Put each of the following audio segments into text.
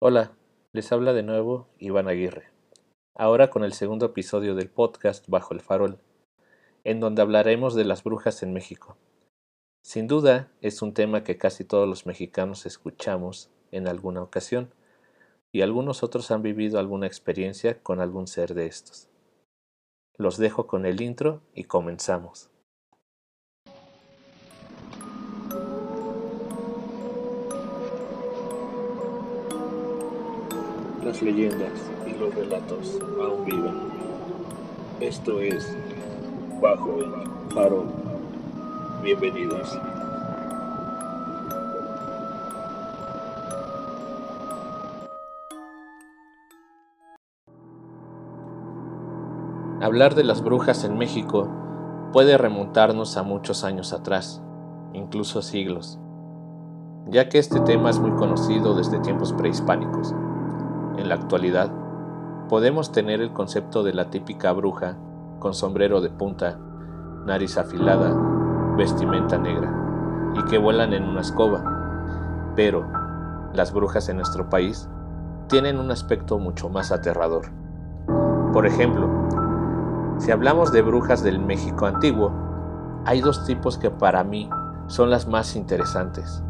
Hola, les habla de nuevo Iván Aguirre, ahora con el segundo episodio del podcast Bajo el Farol, en donde hablaremos de las brujas en México. Sin duda, es un tema que casi todos los mexicanos escuchamos en alguna ocasión, y algunos otros han vivido alguna experiencia con algún ser de estos. Los dejo con el intro y comenzamos. Las leyendas y los relatos aún viven. Esto es Bajo el Farol. Bienvenidos. Hablar de las brujas en México puede remontarnos a muchos años atrás, incluso siglos, ya que este tema es muy conocido desde tiempos prehispánicos. En la actualidad, podemos tener el concepto de la típica bruja con sombrero de punta, nariz afilada, vestimenta negra y que vuelan en una escoba. Pero las brujas en nuestro país tienen un aspecto mucho más aterrador. Por ejemplo, si hablamos de brujas del México antiguo, hay dos tipos que para mí son las más interesantes.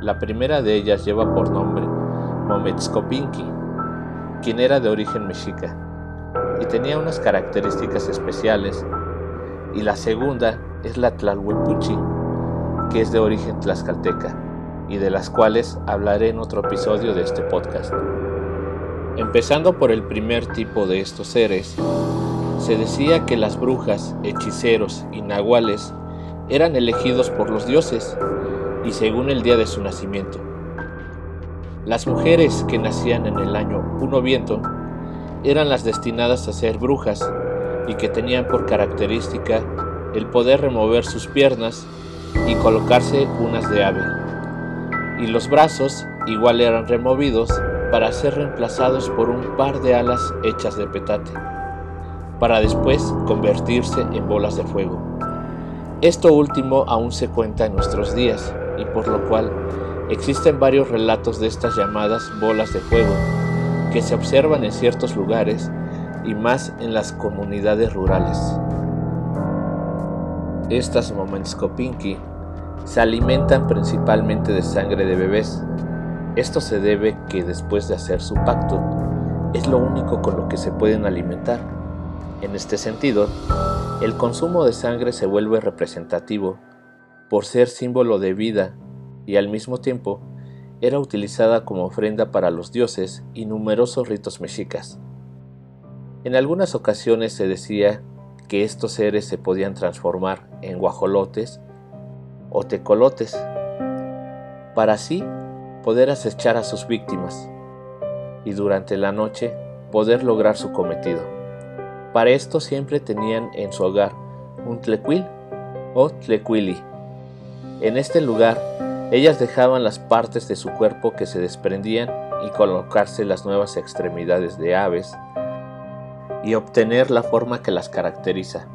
La primera de ellas lleva por nombre Mometzcopinki, quien era de origen mexica y tenía unas características especiales, y la segunda es la Tlalhuepuchi, que es de origen tlaxcalteca, y de las cuales hablaré en otro episodio de este podcast. Empezando por el primer tipo de estos seres, se decía que las brujas, hechiceros y nahuales eran elegidos por los dioses y según el día de su nacimiento. Las mujeres que nacían en el año Uno Viento eran las destinadas a ser brujas y que tenían por característica el poder remover sus piernas y colocarse unas de ave. Y los brazos igual eran removidos para ser reemplazados por un par de alas hechas de petate, para después convertirse en bolas de fuego. Esto último aún se cuenta en nuestros días y por lo cual Existen varios relatos de estas llamadas bolas de fuego que se observan en ciertos lugares y más en las comunidades rurales. Estas Momenskopinki se alimentan principalmente de sangre de bebés. Esto se debe que después de hacer su pacto es lo único con lo que se pueden alimentar. En este sentido, el consumo de sangre se vuelve representativo por ser símbolo de vida y al mismo tiempo era utilizada como ofrenda para los dioses y numerosos ritos mexicas. En algunas ocasiones se decía que estos seres se podían transformar en guajolotes o tecolotes, para así poder acechar a sus víctimas y durante la noche poder lograr su cometido. Para esto siempre tenían en su hogar un tlecuil o tlecuili. En este lugar ellas dejaban las partes de su cuerpo que se desprendían y colocarse las nuevas extremidades de aves y obtener la forma que las caracteriza.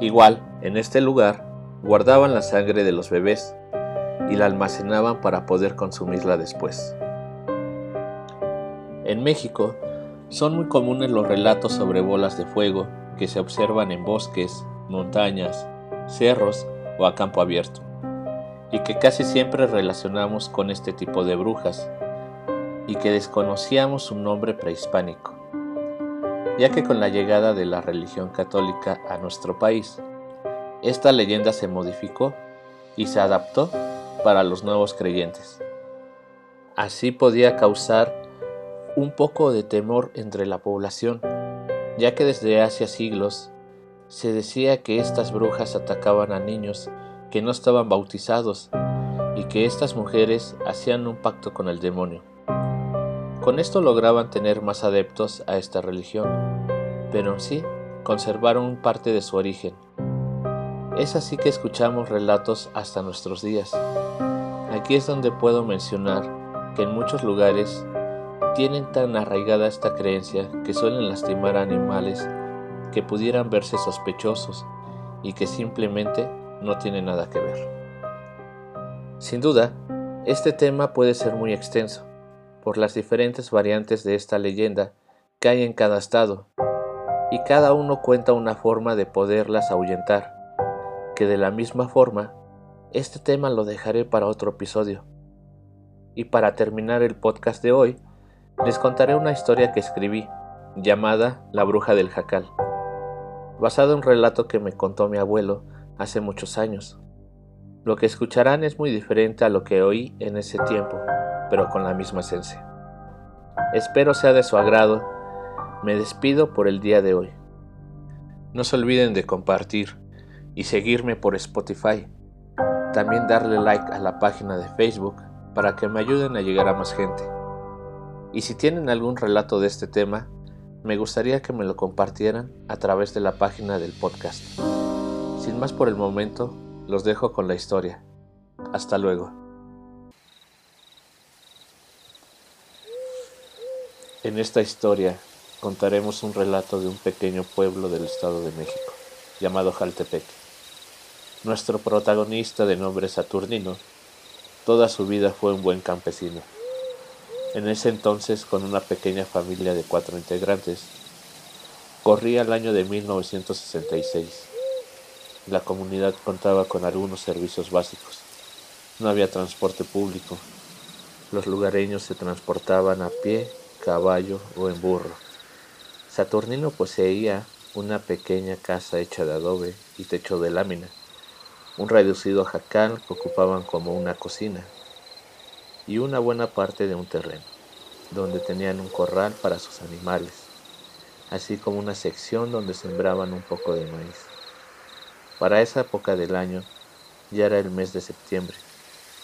Igual, en este lugar, guardaban la sangre de los bebés y la almacenaban para poder consumirla después. En México, son muy comunes los relatos sobre bolas de fuego que se observan en bosques, montañas, cerros o a campo abierto y que casi siempre relacionamos con este tipo de brujas y que desconocíamos su nombre prehispánico, ya que con la llegada de la religión católica a nuestro país, esta leyenda se modificó y se adaptó para los nuevos creyentes. Así podía causar un poco de temor entre la población, ya que desde hace siglos se decía que estas brujas atacaban a niños que no estaban bautizados y que estas mujeres hacían un pacto con el demonio. Con esto lograban tener más adeptos a esta religión, pero en sí conservaron parte de su origen. Es así que escuchamos relatos hasta nuestros días. Aquí es donde puedo mencionar que en muchos lugares tienen tan arraigada esta creencia que suelen lastimar a animales que pudieran verse sospechosos y que simplemente no tiene nada que ver. Sin duda, este tema puede ser muy extenso, por las diferentes variantes de esta leyenda que hay en cada estado, y cada uno cuenta una forma de poderlas ahuyentar, que de la misma forma, este tema lo dejaré para otro episodio. Y para terminar el podcast de hoy, les contaré una historia que escribí, llamada La bruja del jacal, basado en un relato que me contó mi abuelo hace muchos años. Lo que escucharán es muy diferente a lo que oí en ese tiempo, pero con la misma esencia. Espero sea de su agrado. Me despido por el día de hoy. No se olviden de compartir y seguirme por Spotify. También darle like a la página de Facebook para que me ayuden a llegar a más gente. Y si tienen algún relato de este tema, me gustaría que me lo compartieran a través de la página del podcast. Sin más por el momento, los dejo con la historia. Hasta luego. En esta historia contaremos un relato de un pequeño pueblo del Estado de México, llamado Jaltepec. Nuestro protagonista de nombre Saturnino, toda su vida fue un buen campesino. En ese entonces, con una pequeña familia de cuatro integrantes, corría el año de 1966. La comunidad contaba con algunos servicios básicos. No había transporte público. Los lugareños se transportaban a pie caballo o en burro. Saturnino poseía una pequeña casa hecha de adobe y techo de lámina, un reducido jacal que ocupaban como una cocina y una buena parte de un terreno, donde tenían un corral para sus animales, así como una sección donde sembraban un poco de maíz. Para esa época del año ya era el mes de septiembre.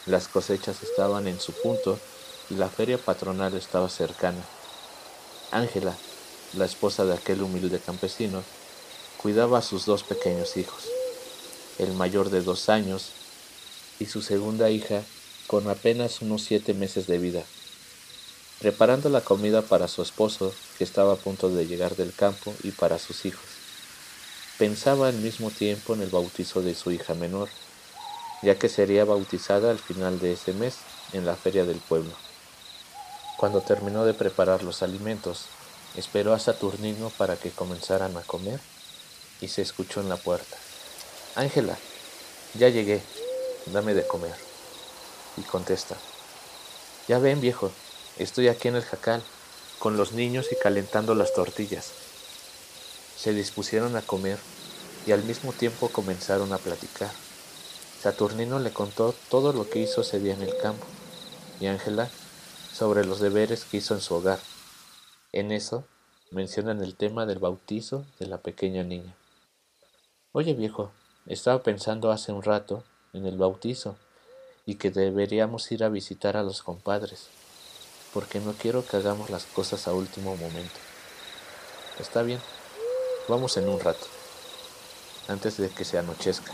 Las cosechas estaban en su punto y la feria patronal estaba cercana. Ángela, la esposa de aquel humilde campesino, cuidaba a sus dos pequeños hijos, el mayor de dos años y su segunda hija con apenas unos siete meses de vida, preparando la comida para su esposo que estaba a punto de llegar del campo y para sus hijos. Pensaba al mismo tiempo en el bautizo de su hija menor, ya que sería bautizada al final de ese mes en la feria del pueblo. Cuando terminó de preparar los alimentos, esperó a Saturnino para que comenzaran a comer y se escuchó en la puerta. Ángela, ya llegué, dame de comer. Y contesta, ya ven viejo, estoy aquí en el jacal, con los niños y calentando las tortillas. Se dispusieron a comer y al mismo tiempo comenzaron a platicar. Saturnino le contó todo lo que hizo ese día en el campo y Ángela sobre los deberes que hizo en su hogar. En eso mencionan el tema del bautizo de la pequeña niña. Oye viejo, estaba pensando hace un rato en el bautizo y que deberíamos ir a visitar a los compadres, porque no quiero que hagamos las cosas a último momento. Está bien, vamos en un rato, antes de que se anochezca,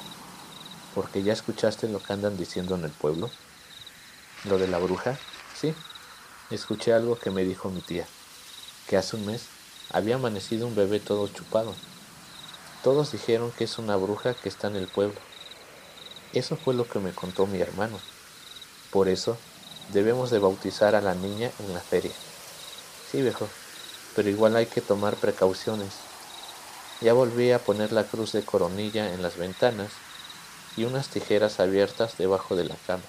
porque ya escuchaste lo que andan diciendo en el pueblo, lo de la bruja, sí, escuché algo que me dijo mi tía, que hace un mes había amanecido un bebé todo chupado. Todos dijeron que es una bruja que está en el pueblo. Eso fue lo que me contó mi hermano. Por eso debemos de bautizar a la niña en la feria. Sí, viejo, pero igual hay que tomar precauciones. Ya volví a poner la cruz de coronilla en las ventanas y unas tijeras abiertas debajo de la cama.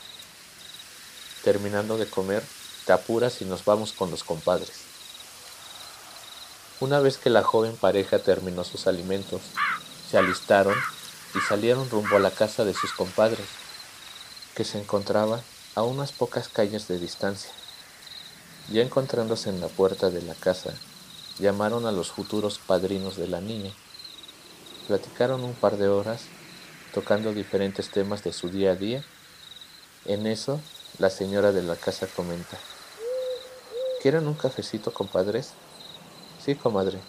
Terminando de comer, te apuras y nos vamos con los compadres. Una vez que la joven pareja terminó sus alimentos, se alistaron y salieron rumbo a la casa de sus compadres, que se encontraba a unas pocas calles de distancia. Ya encontrándose en la puerta de la casa, llamaron a los futuros padrinos de la niña. Platicaron un par de horas, tocando diferentes temas de su día a día. En eso, la señora de la casa comenta. ¿Quieren un cafecito, compadres? Sí, comadre,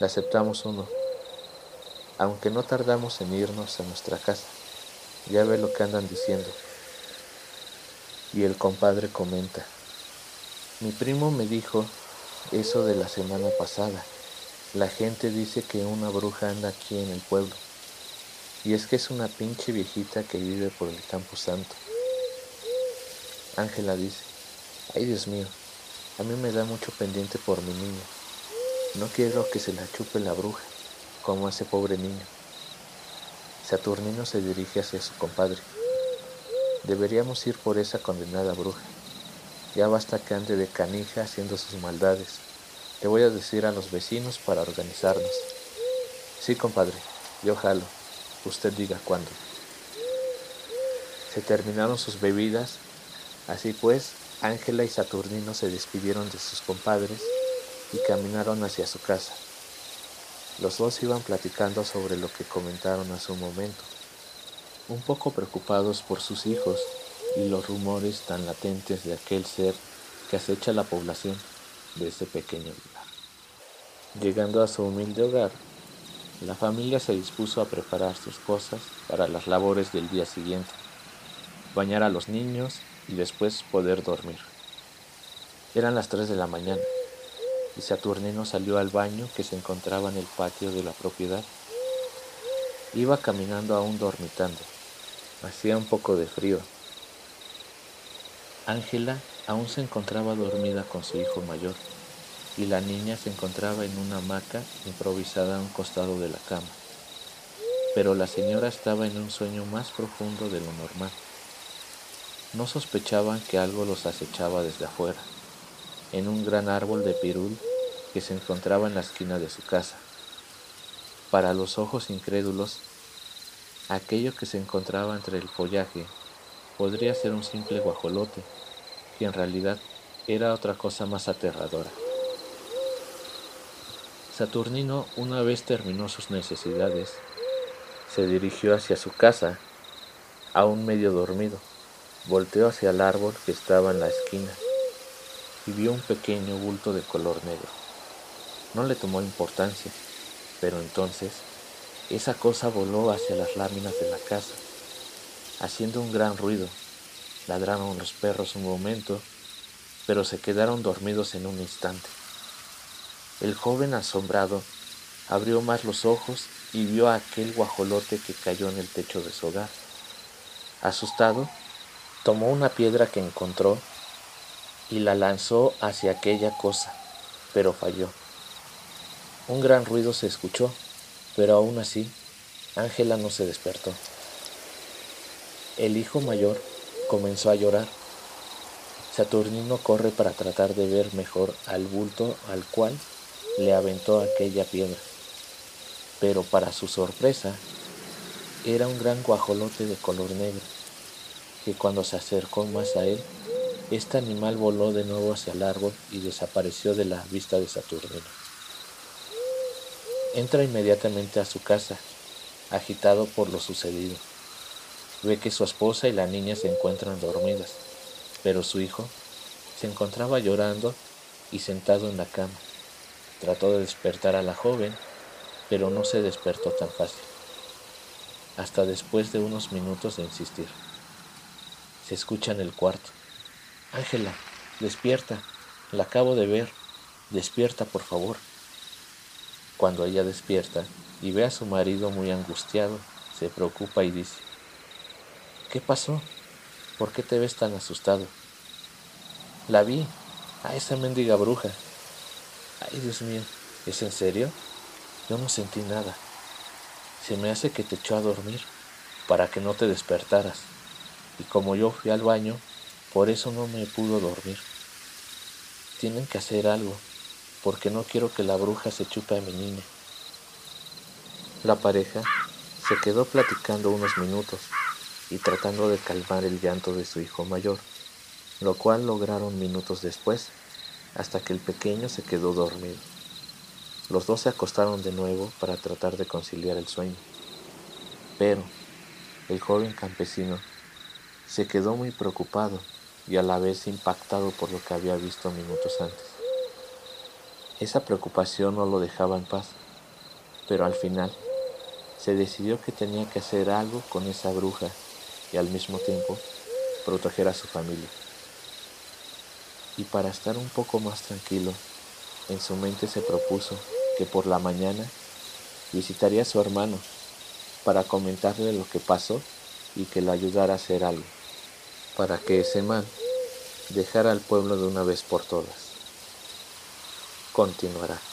le aceptamos uno. Aunque no tardamos en irnos a nuestra casa. Ya ve lo que andan diciendo. Y el compadre comenta. Mi primo me dijo eso de la semana pasada. La gente dice que una bruja anda aquí en el pueblo. Y es que es una pinche viejita que vive por el Campo Santo. Ángela dice, ay Dios mío, A mí me da mucho pendiente por mi niño. No quiero que se la chupe la bruja, como ese pobre niño. Saturnino se dirige hacia su compadre. Deberíamos ir por esa condenada bruja. Ya basta que ande de canija haciendo sus maldades. Le voy a decir a los vecinos para organizarnos. Sí, compadre, yo jalo. Usted diga cuándo. Se terminaron sus bebidas. Así pues, Ángela y Saturnino se despidieron de sus compadres y caminaron hacia su casa. Los dos iban platicando sobre lo que comentaron hace un momento, un poco preocupados por sus hijos y los rumores tan latentes de aquel ser que acecha la población de ese pequeño lugar. Llegando a su humilde hogar, la familia se dispuso a preparar sus cosas para las labores del día siguiente, bañar a los niños y después poder dormir. Eran las 3 de la mañana y Saturnino salió al baño que se encontraba en el patio de la propiedad. Iba caminando aún dormitando. Hacía un poco de frío. Ángela aún se encontraba dormida con su hijo mayor y la niña se encontraba en una hamaca improvisada a un costado de la cama. Pero la señora estaba en un sueño más profundo de lo normal. No sospechaban que algo los acechaba desde afuera, en un gran árbol de pirul que se encontraba en la esquina de su casa. Para los ojos incrédulos, aquello que se encontraba entre el follaje podría ser un simple guajolote, que en realidad era otra cosa más aterradora. Saturnino, una vez terminó sus necesidades, se dirigió hacia su casa, aún medio dormido. Volteó hacia el árbol que estaba en la esquina y vio un pequeño bulto de color negro. No le tomó importancia, pero entonces esa cosa voló hacia las láminas de la casa, haciendo un gran ruido. Ladraron los perros un momento, pero se quedaron dormidos en un instante. El joven asombrado abrió más los ojos y vio a aquel guajolote que cayó en el techo de su hogar. Asustado, Tomó una piedra que encontró y la lanzó hacia aquella cosa, pero falló. Un gran ruido se escuchó, pero aún así, Ángela no se despertó. El hijo mayor comenzó a llorar. Saturnino corre para tratar de ver mejor al bulto al cual le aventó aquella piedra. Pero para su sorpresa, era un gran guajolote de color negro que cuando se acercó más a él, este animal voló de nuevo hacia el árbol y desapareció de la vista de Saturnino. Entra inmediatamente a su casa, agitado por lo sucedido. Ve que su esposa y la niña se encuentran dormidas, pero su hijo se encontraba llorando y sentado en la cama. Trató de despertar a la joven, pero no se despertó tan fácil, hasta después de unos minutos de insistir. Se escucha en el cuarto. Ángela, despierta. La acabo de ver. Despierta, por favor. Cuando ella despierta y ve a su marido muy angustiado, se preocupa y dice, ¿qué pasó? ¿Por qué te ves tan asustado? La vi, a esa mendiga bruja. Ay, Dios mío, ¿es en serio? Yo no sentí nada. Se me hace que te echó a dormir para que no te despertaras y como yo fui al baño, por eso no me pudo dormir. Tienen que hacer algo, porque no quiero que la bruja se chupe a mi niña. La pareja se quedó platicando unos minutos y tratando de calmar el llanto de su hijo mayor, lo cual lograron minutos después, hasta que el pequeño se quedó dormido. Los dos se acostaron de nuevo para tratar de conciliar el sueño, pero el joven campesino se quedó muy preocupado y a la vez impactado por lo que había visto minutos antes. Esa preocupación no lo dejaba en paz, pero al final se decidió que tenía que hacer algo con esa bruja y al mismo tiempo proteger a su familia. Y para estar un poco más tranquilo, en su mente se propuso que por la mañana visitaría a su hermano para comentarle lo que pasó y que le ayudara a hacer algo para que ese man dejara al pueblo de una vez por todas. continuará.